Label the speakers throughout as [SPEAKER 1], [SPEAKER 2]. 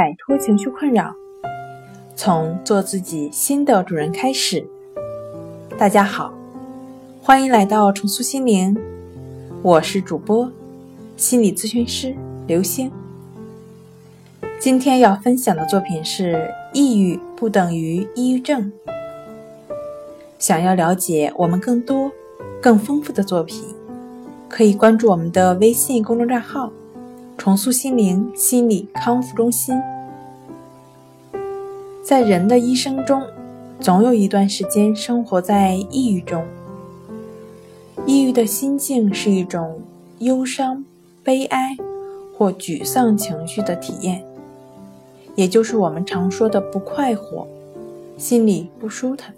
[SPEAKER 1] 摆脱情绪困扰，从做自己新的主人开始。大家好，欢迎来到重塑心灵，我是主播心理咨询师刘星。今天要分享的作品是：抑郁不等于抑郁症。想要了解我们更多、更丰富的作品，可以关注我们的微信公众账号。重塑心灵心理康复中心，在人的一生中，总有一段时间生活在抑郁中。抑郁的心境是一种忧伤、悲哀或沮丧情绪的体验，也就是我们常说的不快活，心里不舒坦。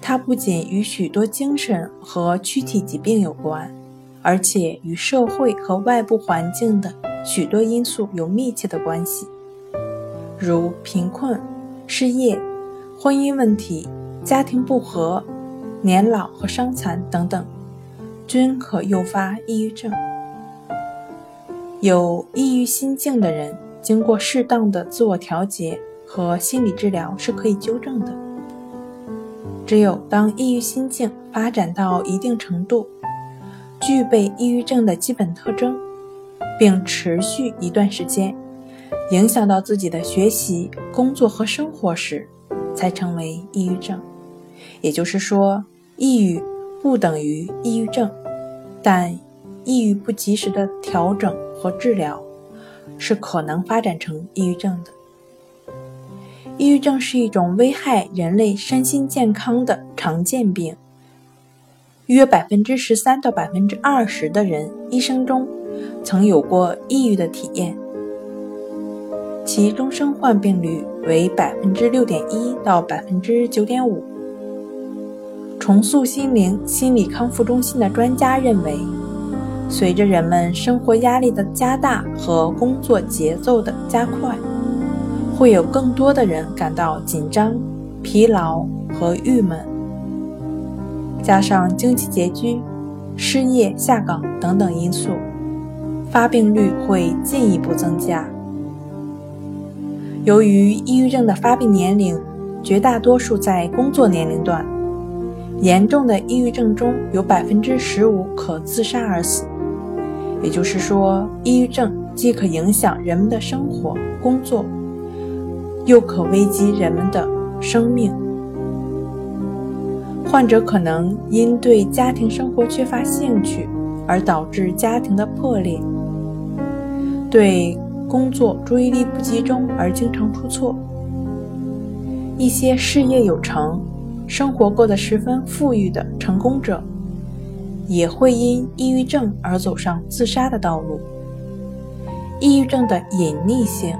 [SPEAKER 1] 它不仅与许多精神和躯体疾病有关。而且与社会和外部环境的许多因素有密切的关系，如贫困、失业、婚姻问题、家庭不和、年老和伤残等等，均可诱发抑郁症。有抑郁心境的人，经过适当的自我调节和心理治疗是可以纠正的。只有当抑郁心境发展到一定程度，具备抑郁症的基本特征，并持续一段时间，影响到自己的学习、工作和生活时，才成为抑郁症。也就是说，抑郁不等于抑郁症，但抑郁不及时的调整和治疗，是可能发展成抑郁症的。抑郁症是一种危害人类身心健康的常见病。约百分之十三到百分之二十的人一生中曾有过抑郁的体验，其终生患病率为百分之六点一到百分之九点五。重塑心灵心理康复中心的专家认为，随着人们生活压力的加大和工作节奏的加快，会有更多的人感到紧张、疲劳和郁闷。加上经济拮据、失业下岗等等因素，发病率会进一步增加。由于抑郁症的发病年龄绝大多数在工作年龄段，严重的抑郁症中有百分之十五可自杀而死。也就是说，抑郁症既可影响人们的生活、工作，又可危及人们的生命。患者可能因对家庭生活缺乏兴趣，而导致家庭的破裂；对工作注意力不集中而经常出错。一些事业有成、生活过得十分富裕的成功者，也会因抑郁症而走上自杀的道路。抑郁症的隐匿性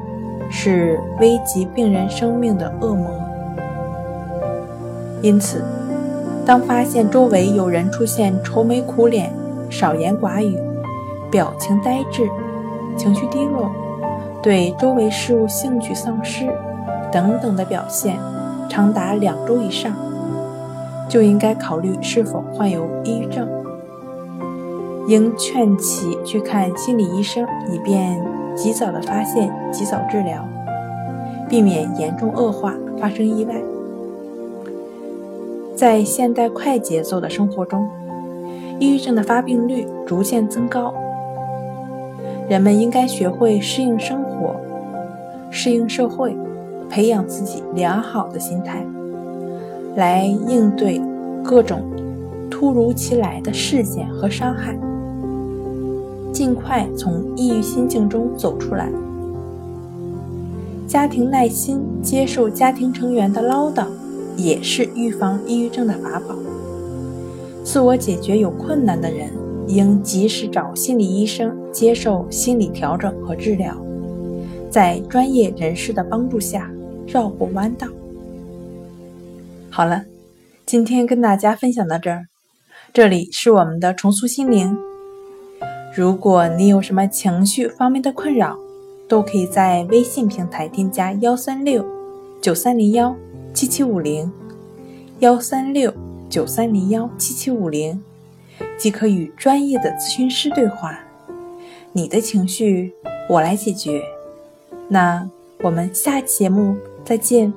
[SPEAKER 1] 是危及病人生命的恶魔，因此。当发现周围有人出现愁眉苦脸、少言寡语、表情呆滞、情绪低落、对周围事物兴趣丧失等等的表现，长达两周以上，就应该考虑是否患有抑郁症，应劝其去看心理医生，以便及早的发现、及早治疗，避免严重恶化、发生意外。在现代快节奏的生活中，抑郁症的发病率逐渐增高。人们应该学会适应生活、适应社会，培养自己良好的心态，来应对各种突如其来的事件和伤害，尽快从抑郁心境中走出来。家庭耐心接受家庭成员的唠叨。也是预防抑郁症的法宝。自我解决有困难的人，应及时找心理医生接受心理调整和治疗，在专业人士的帮助下绕过弯道。好了，今天跟大家分享到这儿。这里是我们的重塑心灵。如果你有什么情绪方面的困扰，都可以在微信平台添加幺三六九三零幺。七七五零幺三六九三零幺七七五零，即可与专业的咨询师对话。你的情绪，我来解决。那我们下期节目再见。